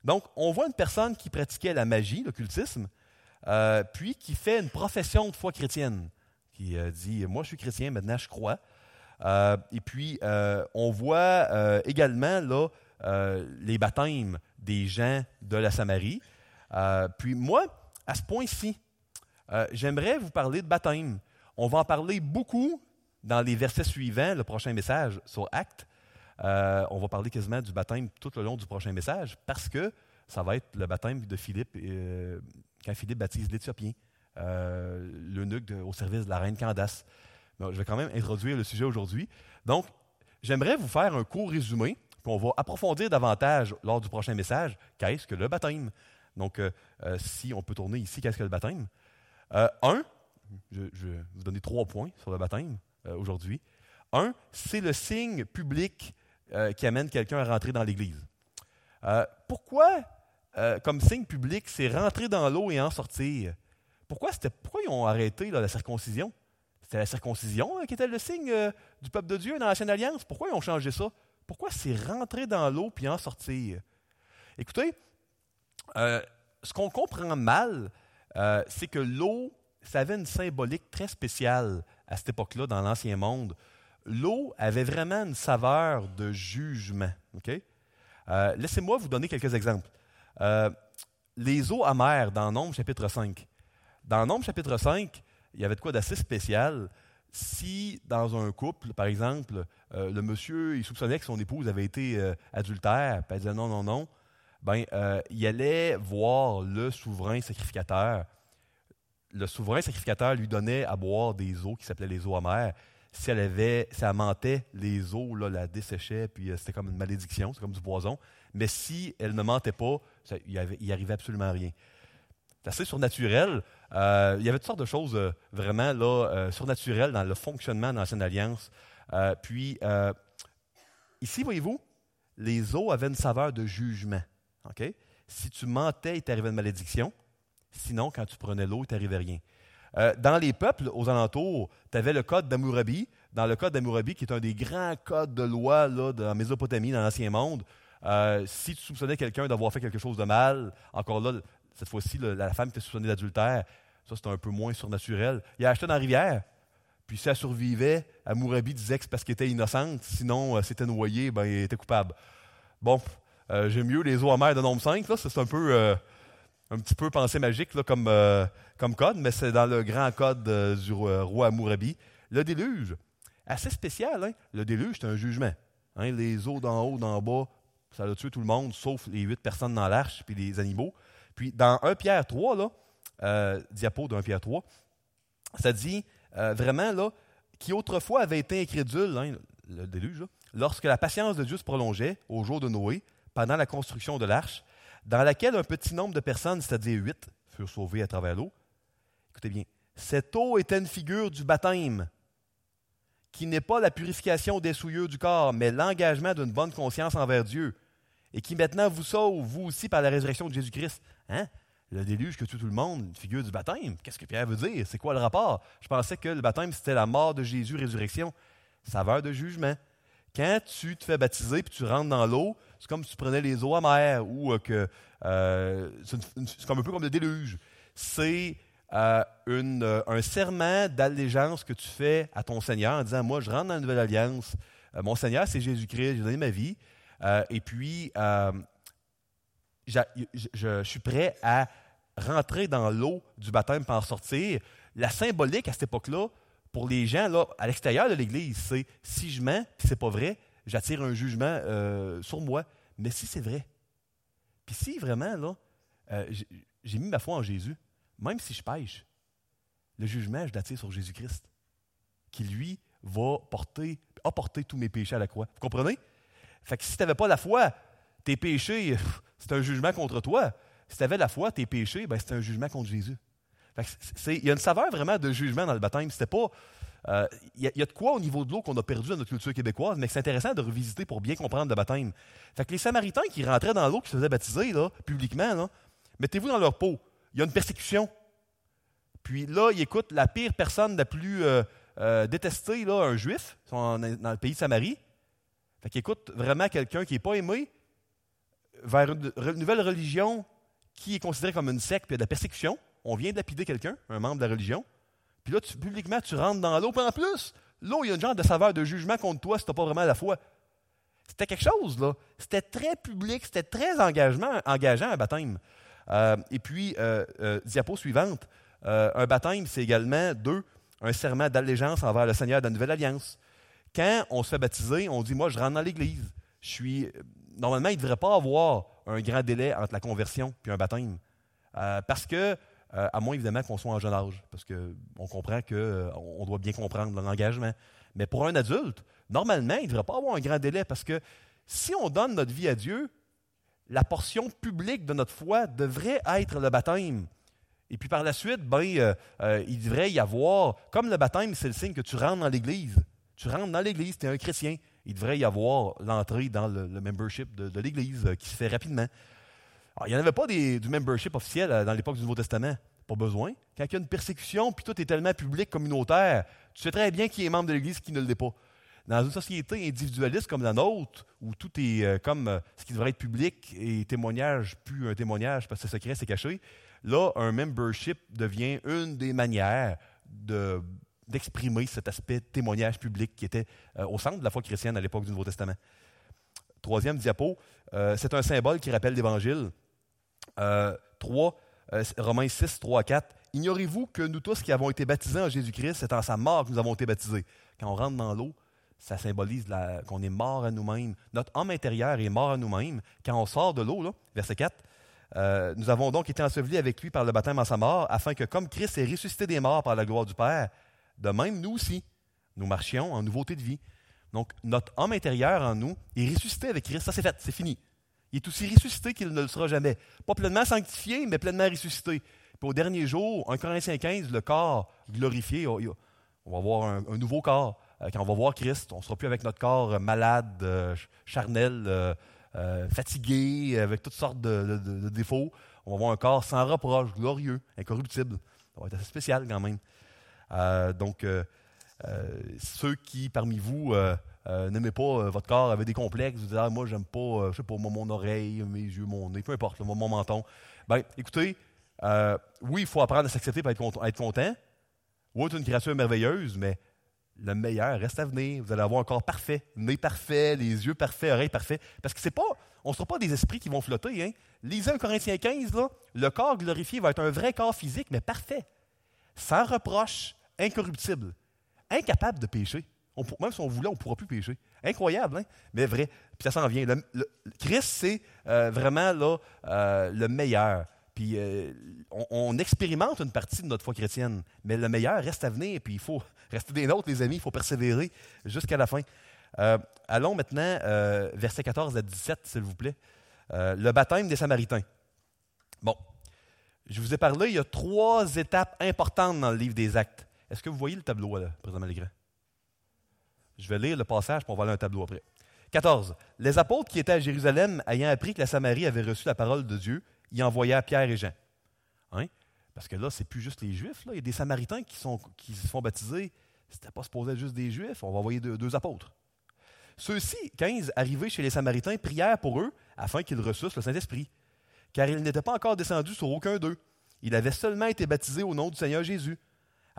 Donc, on voit une personne qui pratiquait la magie, l'occultisme, euh, puis qui fait une profession de foi chrétienne, qui euh, dit Moi, je suis chrétien, maintenant je crois. Euh, et puis, on voit également là, les baptêmes des gens de la Samarie. puis, moi, à ce point-ci, j'aimerais vous parler de baptême. On va en parler beaucoup dans les versets suivants, le prochain message sur Actes. Euh, on va parler quasiment du baptême tout le long du prochain message parce que ça va être le baptême de Philippe euh, quand Philippe baptise l'Éthiopien, euh, l'eunuque au service de la reine Candace. je vais quand même introduire le sujet aujourd'hui. Donc, j'aimerais vous faire un court résumé, puis on va approfondir davantage lors du prochain message qu'est-ce que le baptême. Donc, si on peut tourner ici, qu'est-ce que le baptême? un, je, je, vais vous donner trois points sur le baptême aujourd'hui. Un, c'est le signe public euh, qui amène quelqu'un à rentrer dans l'Église. Euh, pourquoi, euh, comme signe public, c'est rentrer dans l'eau et en sortir? Pourquoi, pourquoi ils ont arrêté la circoncision? C'était la circoncision qui était le signe du peuple de Dieu dans l'Ancienne Alliance? Pourquoi ils ont changé ça? Pourquoi c'est rentrer dans l'eau puis en sortir? Écoutez, ce qu'on comprend mal, c'est que l'eau, ça avait une symbolique très spéciale à cette époque-là dans l'Ancien Monde l'eau avait vraiment une saveur de jugement. Euh, laissez-moi vous donner quelques exemples. Euh, les eaux amères dans Nombre chapitre 5. Dans Nombre chapitre 5, il y avait de quoi d'assez spécial. Si dans un couple, par exemple, euh, le monsieur il soupçonnait que son épouse avait été adultère, puis elle disait non, non, non, ben, il allait voir le souverain sacrificateur. Le souverain sacrificateur lui donnait à boire des eaux qui s'appelaient les eaux amères si elle avait, si elle mentait, les eaux là, la desséchaient, puis euh, c'était comme une malédiction, c'est comme du poison. Mais si elle ne mentait pas, il n'y arrivait absolument rien. C'est assez surnaturel. Euh, il y avait toutes sortes de choses euh, vraiment là, surnaturelles dans le fonctionnement de l'Ancienne Alliance. puis, ici, voyez-vous, les eaux avaient une saveur de jugement. OK? Si tu mentais, il t'arrivait une malédiction. Sinon, quand tu prenais l'eau, il t'arrivait rien. Euh, dans les peuples aux alentours, tu avais le code d'Amourabi. Dans le code d'Amourabi, qui est un des grands codes de loi là, de, en Mésopotamie, dans l'Ancien Monde, euh, si tu soupçonnais quelqu'un d'avoir fait quelque chose de mal, encore là, cette fois-ci, la femme était soupçonnée d'adultère. Ça, c'était un peu moins surnaturel. Il a acheté dans la rivière. Puis si elle survivait, Amourabi disait que c'est parce qu'elle était innocente. Sinon, euh, c'était noyé, ben, il était coupable. Bon, j'aime mieux les eaux amères de nombre 5. Là, c'est un peu un petit peu pensée magique euh, comme code, mais c'est dans le grand code euh, du roi, Amourabi. Le déluge, assez spécial. Hein? Le déluge, c'est un jugement. Hein? Les eaux d'en haut, d'en bas, ça a tué tout le monde, sauf les huit personnes dans l'arche puis les animaux. Puis dans 1 Pierre 3, là, euh, diapo 1 Pierre 3, ça dit vraiment là, qui autrefois avait été incrédule, hein, le déluge, lorsque la patience de Dieu se prolongeait au jour de Noé, pendant la construction de l'arche, dans laquelle un petit nombre de personnes, c'est-à-dire huit, furent sauvées à travers l'eau. Écoutez bien, cette eau était une figure du baptême, qui n'est pas la purification des souillures du corps, mais l'engagement d'une bonne conscience envers Dieu, et qui maintenant vous sauve, vous aussi, par la résurrection de Jésus-Christ. Hein? Le déluge que tue tout le monde, une figure du baptême. Qu'est-ce que Pierre veut dire? C'est quoi le rapport? Je pensais que le baptême, c'était la mort de Jésus, résurrection. Saveur de jugement. Quand tu te fais baptiser puis tu rentres dans l'eau, c'est comme si tu prenais les eaux amères ou euh, que euh, c'est comme un peu comme le déluge. C'est euh, un serment d'allégeance que tu fais à ton Seigneur en disant Moi, je rentre dans la nouvelle alliance. mon Seigneur, c'est Jésus-Christ, j'ai donné ma vie. et puis, je, je, suis prêt à rentrer dans l'eau du baptême pour en sortir. La symbolique à cette époque-là, pour les gens là, à l'extérieur de l'Église, c'est si je mens, c'est pas vrai, j'attire un jugement euh, sur moi. Mais si c'est vrai, puis si vraiment, là, euh, j'ai mis ma foi en Jésus, même si je pêche, le jugement, je l'attire sur Jésus-Christ, qui lui va porter, tous mes péchés à la croix. Vous comprenez? Fait que si tu n'avais pas la foi, tes péchés, c'est un jugement contre toi. Si tu avais la foi, tes péchés, ben, c'est un jugement contre Jésus. Il y a une saveur vraiment de jugement dans le baptême. C'était pas. Euh, il y, a de quoi au niveau de l'eau qu'on a perdu dans notre culture québécoise, mais c'est intéressant de revisiter pour bien comprendre le baptême. Fait que les Samaritains qui rentraient dans l'eau, qui se faisaient baptiser là, publiquement, mettez-vous dans leur peau. Il y a une persécution. Puis là, ils écoutent la pire personne la plus euh, euh, détestée, là, un juif, dans le pays de Samarie. Fait écoutent vraiment quelqu'un qui n'est pas aimé vers une, nouvelle religion qui est considérée comme une secte, puis il y a de la persécution on vient d'appider quelqu'un, un membre de la religion, puis là, publiquement, tu rentres dans l'eau, puis en plus, l'eau, il y a une genre de saveur de jugement contre toi si tu n'as pas vraiment la foi. C'était quelque chose, là. C'était très public, c'était très engagement, engageant, un baptême. Euh, et puis, euh, euh, diapo suivante, un baptême, c'est également, deux, un serment d'allégeance envers le Seigneur de la Nouvelle Alliance. Quand on se fait baptiser, on dit, moi, je rentre dans l'Église. Je suis... Normalement, il ne devrait pas avoir un grand délai entre la conversion et un baptême. parce que euh, à moins évidemment qu'on soit en jeune âge, parce qu'on comprend qu'on euh, doit bien comprendre l'engagement. Mais pour un adulte, normalement, il ne devrait pas avoir un grand délai, parce que si on donne notre vie à Dieu, la portion publique de notre foi devrait être le baptême. Et puis par la suite, ben, euh, il devrait y avoir, comme le baptême, c'est le signe que tu rentres dans l'Église. Tu rentres dans l'Église, tu es un chrétien. Il devrait y avoir l'entrée dans le, membership de l'Église qui se fait rapidement il n'y en avait pas du membership officiel euh, dans l'époque du Nouveau Testament. Pas besoin. Quand il y a une persécution, puis tout est tellement public, communautaire, tu sais très bien qui est membre de l'Église et qui ne l'est pas. Dans une société individualiste comme la nôtre, où tout est euh, comme euh, ce qui devrait être public et témoignage, plus un témoignage parce que c'est secret, c'est caché, là, un membership devient une des manières d'exprimer cet aspect témoignage public qui était au centre de la foi chrétienne à l'époque du Nouveau Testament. Troisième diapo, c'est un symbole qui rappelle l'Évangile. 3, euh, euh, Romains 6, 3 à 4. Ignorez-vous que nous tous qui avons été baptisés en Jésus-Christ, c'est en sa mort que nous avons été baptisés. Quand on rentre dans l'eau, ça symbolise qu'on est mort à nous-mêmes. Notre homme intérieur est mort à nous-mêmes. Quand on sort de l'eau, verset 4, euh, nous avons donc été ensevelis avec lui par le baptême en sa mort, afin que comme Christ est ressuscité des morts par la gloire du Père, de même nous aussi, nous marchions en nouveauté de vie. Donc, notre homme intérieur en nous est ressuscité avec Christ. Ça, c'est fait, c'est fini. Il est aussi ressuscité qu'il ne le sera jamais. Pas pleinement sanctifié, mais pleinement ressuscité. Puis au dernier jour, 1 Corinthiens 15, le corps glorifié, on va avoir un, nouveau corps. quand on va voir Christ, on ne sera plus avec notre corps malade, charnel, fatigué, avec toutes sortes de, défauts. On va voir un corps sans reproche, glorieux, incorruptible. Ça va être assez spécial quand même. donc, ceux qui, parmi vous, n'aimez pas votre corps, avez des complexes, vous dites ah, moi, j'aime pas, je sais pas, mon oreille, mes yeux, mon nez, peu importe, mon menton. Ben, écoutez, euh, oui, il faut apprendre à s'accepter pour être, content. Oui, tu es une créature merveilleuse, mais le meilleur reste à venir. Vous allez avoir un corps parfait, nez parfait, les yeux parfaits, oreilles parfaites. Parce que c'est pas, on ne sera pas des esprits qui vont flotter. Hein? Lisez 1 Corinthiens 15, là, le corps glorifié va être un vrai corps physique, mais parfait. Sans reproche, incorruptible, incapable de pécher. même si on voulait, on ne pourra plus pécher. Incroyable, hein? mais vrai. Puis ça s'en vient. Christ, c'est euh, vraiment euh, le meilleur. Puis euh, on, expérimente une partie de notre foi chrétienne, mais le meilleur reste à venir, puis il faut rester des nôtres, les amis, il faut persévérer jusqu'à la fin. Allons maintenant, versets 14 à 17, s'il vous plaît. le baptême des Samaritains. Bon, je vous ai parlé, il y a trois étapes importantes dans le livre des Actes. Est-ce que vous voyez le tableau, là, président Malgré? Je vais lire le passage, puis on va aller un tableau après. 14. Les apôtres qui étaient à Jérusalem, ayant appris que la Samarie avait reçu la parole de Dieu, il envoya Pierre et Jean. Hein? Parce que là, c'est plus juste les Juifs. Là. Il y a des Samaritains qui, sont, qui se font baptiser. C'était pas supposé être juste des Juifs. On va envoyer deux, apôtres. Ceux-ci, 15, arrivés chez les Samaritains, prièrent pour eux afin qu'ils reçussent le Saint-Esprit. Car ils n'étaient pas encore descendus sur aucun d'eux. Il avait seulement été baptisé au nom du Seigneur Jésus.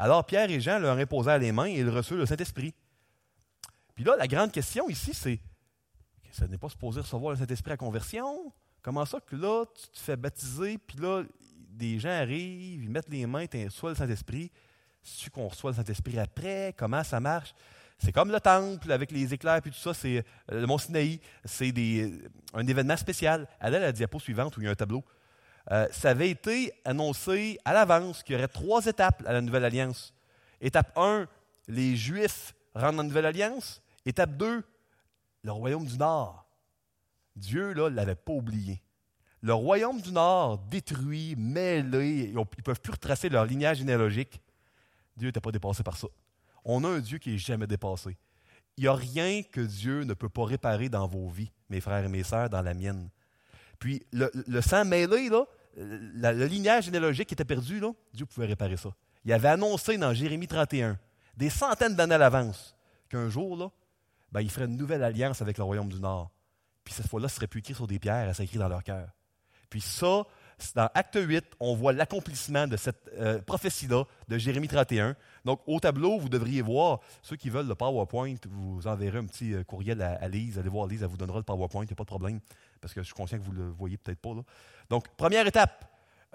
Alors Pierre et Jean leur imposèrent les mains et ils reçurent le Saint-Esprit. Puis là, la grande question ici, c'est ça n'est pas supposé recevoir le Saint-Esprit à conversion? Comment ça que là, tu te fais baptiser, puis là, des gens arrivent, ils mettent les mains, tu reçois le Saint-Esprit. Tu qu'on reçoit le Saint-Esprit après? Comment ça marche? C'est comme le temple avec les éclairs puis tout ça, c'est euh, le Mont Sinaï, c'est un événement spécial. Allez à la diapo suivante où il y a un tableau. Euh, ça avait été annoncé à l'avance qu'il y aurait trois étapes à la Nouvelle Alliance. Étape 1, les Juifs rentrent dans la Nouvelle Alliance. Étape 2, le royaume du Nord. Dieu, là, ne l'avait pas oublié. Le royaume du Nord, détruit, mêlé, ils ne peuvent plus retracer leur lignage généalogique. Dieu n'était pas dépassé par ça. On a un Dieu qui n'est jamais dépassé. Il n'y a rien que Dieu ne peut pas réparer dans vos vies, mes frères et mes sœurs, dans la mienne. Puis le, sang mêlé, là, le lignage généalogique qui était perdu, là, Dieu pouvait réparer ça. Il avait annoncé dans Jérémie 31, des centaines d'années à l'avance, qu'un jour, là, ben, il ferait une nouvelle alliance avec le royaume du Nord. Puis cette fois-là, ce serait plus écrit sur des pierres, elle serait écrit dans leur cœur. Puis ça, dans Acte 8, on voit l'accomplissement de cette euh, prophétie-là de Jérémie 31. Donc, au tableau, vous devriez voir, ceux qui veulent le PowerPoint, vous enverrez un petit euh, courriel à, Lise. Allez voir Lise, elle vous donnera le PowerPoint, il n'y a pas de problème, parce que je suis conscient que vous ne le voyez peut-être pas. Donc, première étape,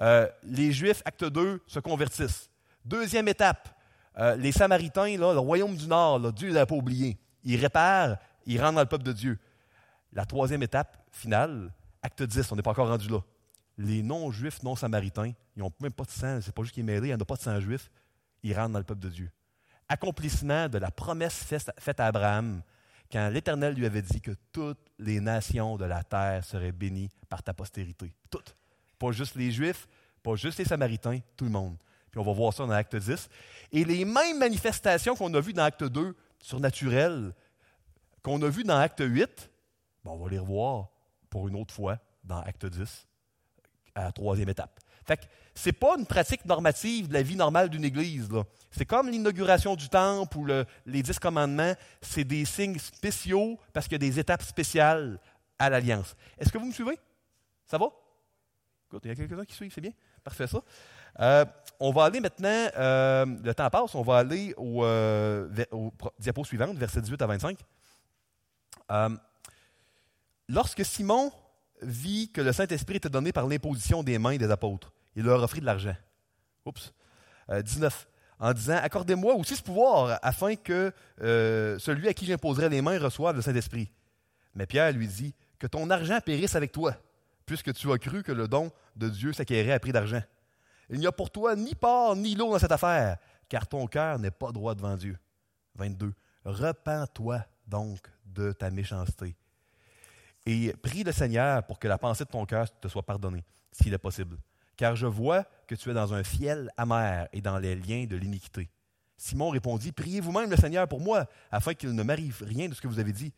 euh, les Juifs, acte 2, se convertissent. Deuxième étape, les Samaritains, le royaume du Nord, Dieu ne l'a pas oublié. Ils réparent, ils rentrent dans le peuple de Dieu. La troisième étape finale, acte 10, on n'est pas encore rendu là. Les non-juifs, non-samaritains, ils n'ont même pas de sang, c'est pas juste qu'ils sont mêlés, il n'y en a pas de sang juif, ils rentrent dans le peuple de Dieu. Accomplissement de la promesse faite à Abraham quand l'Éternel lui avait dit que toutes les nations de la terre seraient bénies par ta postérité. Toutes. Pas juste les Juifs, pas juste les Samaritains, tout le monde. Puis on va voir ça dans Acte 10. Et les mêmes manifestations qu'on a vues dans Acte 2, surnaturelles, qu'on a vues dans Acte 8, ben, on va les revoir pour une autre fois dans Acte 10, à la troisième étape. Fait que c'est pas une pratique normative de la vie normale d'une Église. C'est comme l'inauguration du temple ou les dix commandements. C'est des signes spéciaux parce qu'il y a des étapes spéciales à l'Alliance. Est-ce que vous me suivez? Ça va? Écoute, il y a quelques-uns qui suivent, c'est bien. Parfait ça. Euh, on va aller maintenant, euh, le temps passe, on va aller au, euh, au diapo suivante, verset 18 à 25. Lorsque Simon vit que le Saint-Esprit était donné par l'imposition des mains des apôtres, il leur offrit de l'argent. Oups. 19. Euh, en disant Accordez-moi aussi ce pouvoir, afin que euh, celui à qui j'imposerai les mains reçoive le Saint-Esprit. Mais Pierre lui dit Que ton argent périsse avec toi, puisque tu as cru que le don de Dieu s'acquérait à prix d'argent. Il n'y a pour toi ni part ni lot dans cette affaire, car ton cœur n'est pas droit devant Dieu. 22. Repends-toi donc de ta méchanceté et prie le Seigneur pour que la pensée de ton cœur te soit pardonnée, s'il est possible. Car je vois que tu es dans un fiel amer et dans les liens de l'iniquité. Simon répondit, Priez vous-même le Seigneur pour moi, afin qu'il ne m'arrive rien de ce que vous avez dit.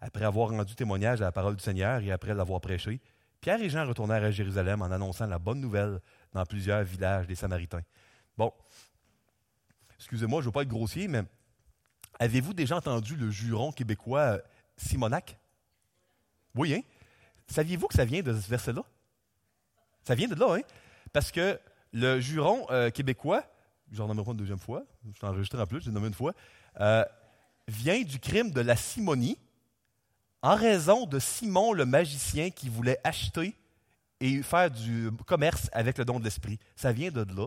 Après avoir rendu témoignage à la parole du Seigneur et après l'avoir prêché, Pierre et Jean retournèrent à Jérusalem en annonçant la bonne nouvelle dans plusieurs villages des Samaritains. Bon, excusez-moi, je ne veux pas être grossier, mais avez-vous déjà entendu le juron québécois euh, Simonac? Oui, hein? Saviez-vous que ça vient de ce verset-là? Ça vient de là, hein? Parce que le juron euh, québécois, j'en nommerai une deuxième fois, je t'en enregistré en plus, je l'ai nommé une fois, euh, vient du crime de la simonie en raison de Simon le magicien qui voulait acheter et faire du commerce avec le don de l'esprit. Ça vient de là.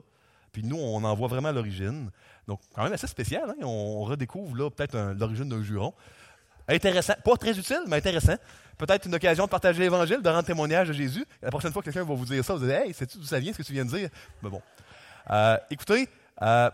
Puis nous, on en voit vraiment l'origine. Donc, quand même assez spécial. Hein? On redécouvre là peut-être l'origine d'un juron. Intéressant. Pas très utile, mais intéressant. Peut-être une occasion de partager l'Évangile, de rendre témoignage de Jésus. La prochaine fois que quelqu'un va vous dire ça, vous allez Hey, sais-tu d'où ça vient, ce que tu viens de dire? Mais bon. Euh, écoutez, euh,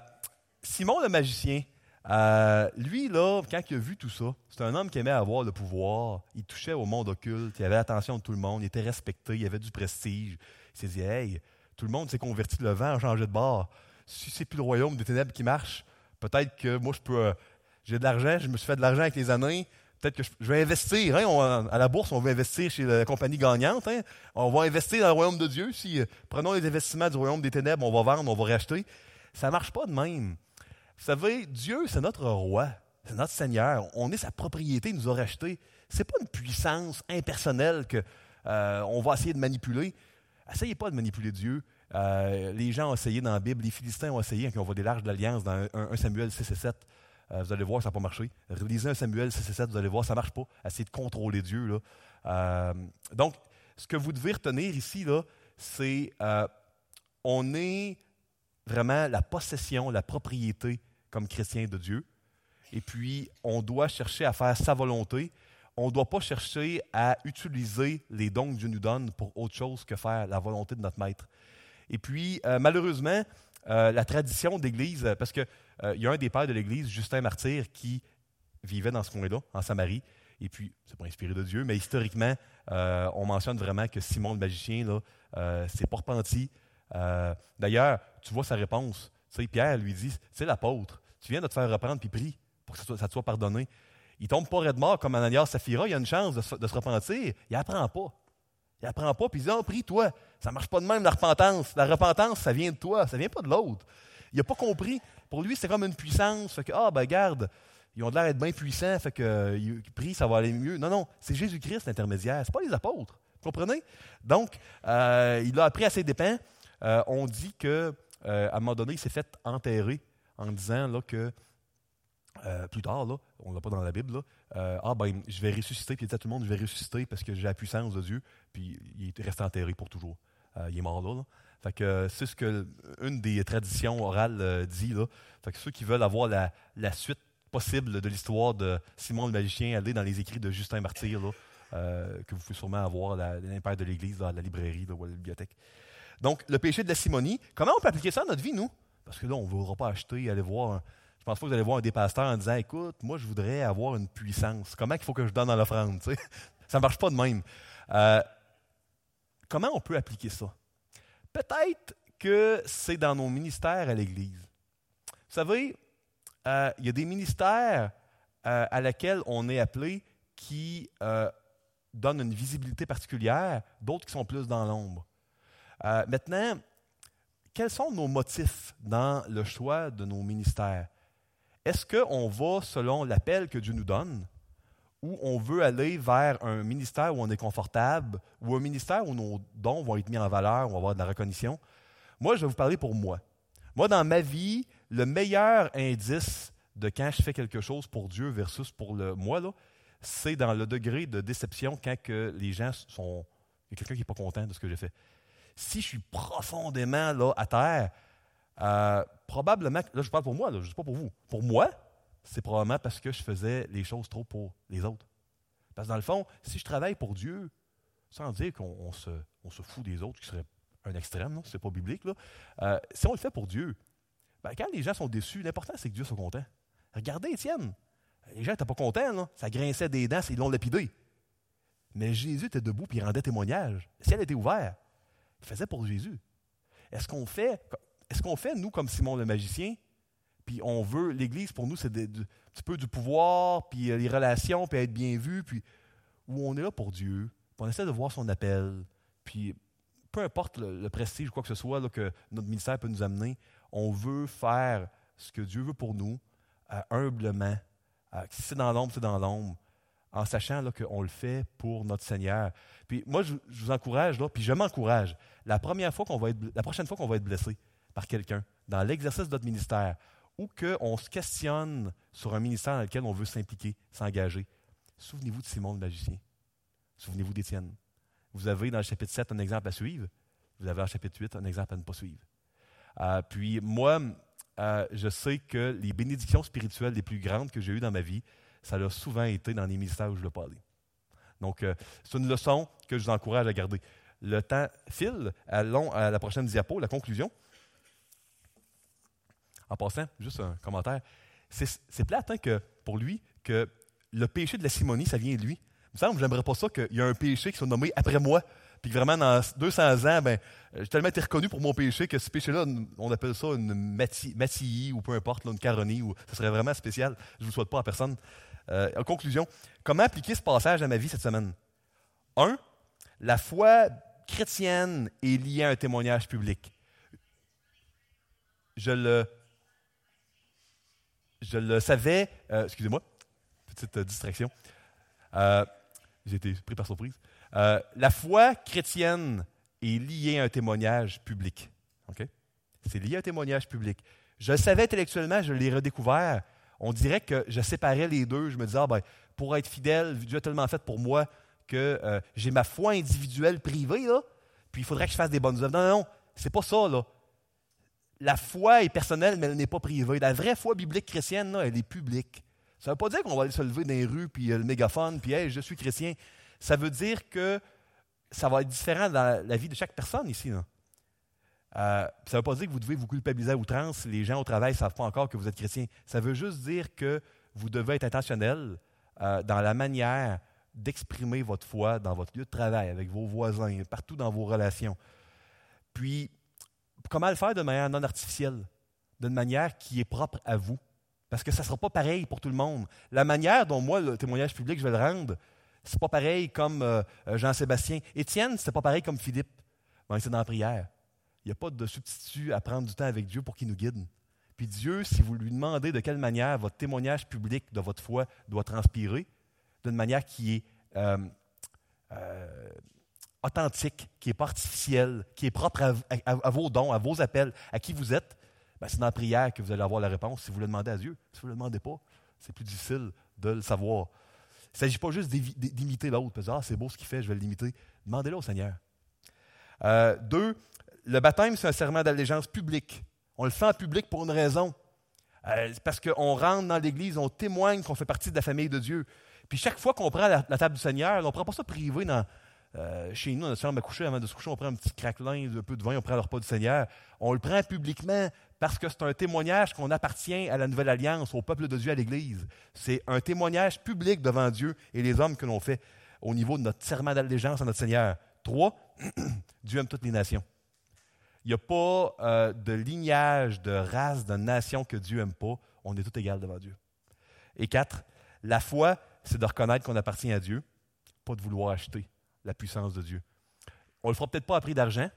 Simon le magicien, euh, lui, là, quand il a vu tout ça, c'est un homme qui aimait avoir le pouvoir. Il touchait au monde occulte, il avait l'attention de tout le monde, il était respecté, il avait du prestige. Il s'est dit Hey, tout le monde s'est converti, le vent a changé de bord. Si c'est plus le royaume des ténèbres qui marche, peut-être que moi, je peux. j'ai de l'argent, je me suis fait de l'argent avec les années peut-être que je, vais investir. Hein, à la bourse, on veut investir chez la compagnie gagnante. Hein. On va investir dans le royaume de Dieu. Si euh, prenons les investissements du royaume des ténèbres, on va vendre, on va racheter. Ça ne marche pas de même. Vous savez, Dieu, c'est notre roi, c'est notre Seigneur. On est sa propriété, il nous a racheté. Ce n'est pas une puissance impersonnelle qu'on euh, va essayer de manipuler. Essayez pas de manipuler Dieu. Euh, les gens ont essayé dans la Bible, les Philistins ont essayé quand on voit des larges d'alliance dans 1, Samuel 6 et 7. Euh, vous allez voir, ça n'a pas marché. Relisez un Samuel 6 7, vous allez voir, ça ne marche pas. Essayez de contrôler Dieu. Là. Euh, donc, ce que vous devez retenir ici, c'est euh, on est vraiment la possession, la propriété comme chrétien de Dieu. Et puis, on doit chercher à faire sa volonté. On ne doit pas chercher à utiliser les dons que Dieu nous donne pour autre chose que faire la volonté de notre maître. Et puis, malheureusement, la tradition d'Église, parce que euh, y a un des pères de l'Église, Justin Martyr, qui vivait dans ce coin-là, en Samarie. Et puis, c'est pas inspiré de Dieu, mais historiquement, euh, on mentionne vraiment que Simon le magicien, là, euh, s'est pas repenti. D'ailleurs, tu vois sa réponse. Tu Pierre lui dit C'est l'apôtre, tu viens de te faire reprendre puis prie pour que ça, te soit pardonné. Il tombe pas de mort comme Ananias Saphira, il a une chance de se, repentir. Il apprend pas. Il apprend pas, puis il dit oh, prie, Ça marche pas de même, la repentance. La repentance, ça vient de toi, ça vient pas de l'autre. Il n'a pas compris. Pour lui, c'est comme une puissance. Fait que, ah, ben, garde, ils ont l'air d'être bien puissants, fait que, euh, ça va aller mieux. Non, non, c'est Jésus-Christ l'intermédiaire, c'est pas les apôtres. Vous comprenez? Donc, euh, il a appris à ses dépens. Euh, on dit qu'à un moment donné, il s'est fait enterrer en disant là, que plus tard, là, on ne l'a pas dans la Bible, là, ah ben, je vais ressusciter, puis il dit à tout le monde, je vais ressusciter parce que j'ai la puissance de Dieu, puis il est resté enterré pour toujours. Il est mort là. là. Fait que c'est ce que une des traditions orales euh, dit. Là. Fait que ceux qui veulent avoir la, suite possible de l'histoire de Simon le magicien, allez dans les écrits de Justin Martyr, euh, que vous pouvez sûrement avoir à l'impaire de l'Église, à la librairie ou la bibliothèque. Donc, le péché de la simonie, comment on peut appliquer ça à notre vie, nous? Parce que là, on ne voudra pas acheter, aller voir. je pense pas que vous allez voir un des pasteurs en disant Écoute, moi, je voudrais avoir une puissance. Comment il faut que je donne dans l'offrande? Ça ne marche pas de même. Euh, comment on peut appliquer ça? Peut-être que c'est dans nos ministères à l'Église. Vous savez, euh, il y a des ministères euh, à lesquels on est appelé qui euh, donnent une visibilité particulière, d'autres qui sont plus dans l'ombre. maintenant, quels sont nos motifs dans le choix de nos ministères? Est-ce qu'on va selon l'appel que Dieu nous donne ou on veut aller vers un ministère où on est confortable, ou un ministère où nos dons vont être mis en valeur, où on va avoir de la reconnaissance. Moi, je vais vous parler pour moi. Moi, dans ma vie, le meilleur indice de quand je fais quelque chose pour Dieu versus pour le moi, c'est dans le degré de déception quand que les gens sont. Il y a quelqu'un qui n'est pas content de ce que j'ai fait. Si je suis profondément là, à terre, euh, probablement, là je parle pour moi, je ne dis pas pour vous. Pour moi, c'est probablement parce que je faisais les choses trop pour les autres. Parce que dans le fond, si je travaille pour Dieu, sans dire qu'on se, fout des autres, qui serait un extrême, ce n'est pas biblique, là. Euh, si on le fait pour Dieu, ben, quand les gens sont déçus, l'important c'est que Dieu soit content. Regardez Étienne. Les gens n'étaient pas contents, ça grinçait des dents, ils l'ont lapidé. Mais Jésus était debout et il rendait témoignage. Le ciel était ouvert. Il faisait pour Jésus. Est-ce qu'on fait, est-ce qu'on fait, nous, comme Simon le magicien, Puis on veut, l'Église, pour nous, c'est un petit peu du pouvoir, puis les relations, puis être bien vu, puis où on est là pour Dieu, puis on essaie de voir son appel, puis peu importe le, prestige ou quoi que ce soit que notre ministère peut nous amener, on veut faire ce que Dieu veut pour nous, euh, humblement. Euh, si c'est dans l'ombre, c'est dans l'ombre, en sachant qu'on le fait pour notre Seigneur. Puis moi, je, vous encourage, là, puis je m'encourage. La la prochaine fois qu'on va être blessé par quelqu'un dans l'exercice de notre ministère, ou qu'on se questionne sur un ministère dans lequel on veut s'impliquer, s'engager, souvenez-vous de Simon le magicien. Souvenez-vous d'Étienne. Vous avez dans le chapitre 7 un exemple à suivre. Vous avez dans le chapitre 8 un exemple à ne pas suivre. Euh, puis moi, euh, je sais que les bénédictions spirituelles les plus grandes que j'ai eues dans ma vie, ça a souvent été dans les ministères où je l'ai pas. Donc, euh, c'est une leçon que je vous encourage à garder. Le temps file. Allons à la prochaine diapo, la conclusion. En passant, juste un commentaire. C'est plate hein, que, pour lui que le péché de la simonie, ça vient de lui. Il me semble que j'aimerais pas ça qu'il y ait un péché qui soit nommé après moi. Puis vraiment, dans 200 ans, ben, j'ai tellement été reconnu pour mon péché que ce péché-là, on appelle ça une matillie ou peu importe, une caronie, ou ce serait vraiment spécial. Je ne vous souhaite pas à personne. Euh, en conclusion, comment appliquer ce passage à ma vie cette semaine? Un, la foi chrétienne est liée à un témoignage public. Je le, je le savais, euh, excusez-moi, petite distraction. Euh, j'ai été pris par surprise. Euh, la foi chrétienne est liée à un témoignage public. C'est lié à un témoignage public. Je le savais intellectuellement, je l'ai redécouvert. On dirait que je séparais les deux. Je me disais, ah, ben, pour être fidèle, Dieu a tellement fait pour moi que euh, j'ai ma foi individuelle privée, puis il faudrait que je fasse des bonnes œuvres. Non, non, non, c'est pas ça. La foi est personnelle, mais elle n'est pas privée. La vraie foi biblique chrétienne, là, elle est publique. Ça ne veut pas dire qu'on va aller se lever dans les rues, puis le mégaphone, puis hey, je suis chrétien ça veut dire que ça va être différent dans la vie de chaque personne ici. Euh, ça ne veut pas dire que vous devez vous culpabiliser à outrance. Les gens au travail ne savent pas encore que vous êtes chrétien. Ça veut juste dire que vous devez être intentionnel euh, dans la manière d'exprimer votre foi dans votre lieu de travail, avec vos voisins, partout dans vos relations. Puis, comment le faire de manière non artificielle, d'une manière qui est propre à vous? Parce que ça ne sera pas pareil pour tout le monde. La manière dont moi, le témoignage public, je vais le rendre, c'est pas pareil comme euh, euh, Jean-Sébastien. Étienne, c'est pas pareil comme Philippe. c'est dans la prière. Il n'y a pas de substitut à prendre du temps avec Dieu pour qu'il nous guide. Puis Dieu, si vous lui demandez de quelle manière votre témoignage public de votre foi doit transpirer, d'une manière qui est euh, authentique, qui n'est pas qui est propre à, vos dons, à vos appels, à qui vous êtes, ben, c'est dans la prière que vous allez avoir la réponse si vous le demandez à Dieu. Si vous ne le demandez pas, c'est plus difficile de le savoir. Il ne s'agit pas juste d'imiter l'autre. Ah, c'est beau ce qu'il fait, je vais l'imiter. Demandez-le au Seigneur. Euh, deux, le baptême, c'est un serment d'allégeance public. On le fait en public pour une raison. Euh, parce qu'on rentre dans l'Église, on témoigne qu'on fait partie de la famille de Dieu. Puis chaque fois qu'on prend la, table du Seigneur, on ne prend pas ça privé dans, euh, chez nous, a chambre à coucher, avant de se coucher, on prend un petit craquelin, un peu de vin, on prend le repas du Seigneur. On le prend publiquement parce que c'est un témoignage qu'on appartient à la nouvelle alliance, au peuple de Dieu, à l'Église. C'est un témoignage public devant Dieu et les hommes que l'on fait au niveau de notre serment d'allégeance à notre Seigneur. Trois, Dieu aime toutes les nations. Il n'y a pas euh, de lignage, de race, de nation que Dieu n'aime pas. On est tous égaux devant Dieu. Et quatre, la foi, c'est de reconnaître qu'on appartient à Dieu, pas de vouloir acheter la puissance de Dieu. On ne le fera peut-être pas à prix d'argent,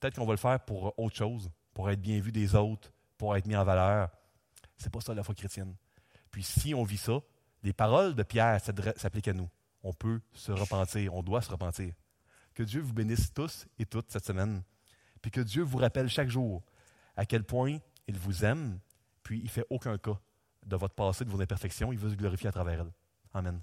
peut-être qu'on va le faire pour autre chose, pour être bien vu des autres, pour être mis en valeur. C'est pas ça la foi chrétienne. Puis si on vit ça, les paroles de Pierre s'appliquent à nous. On peut se repentir, on doit se repentir. Que Dieu vous bénisse tous et toutes cette semaine. Puis que Dieu vous rappelle chaque jour à quel point il vous aime, puis il ne fait aucun cas de votre passé, de vos imperfections. Il veut se glorifier à travers elle. Amen.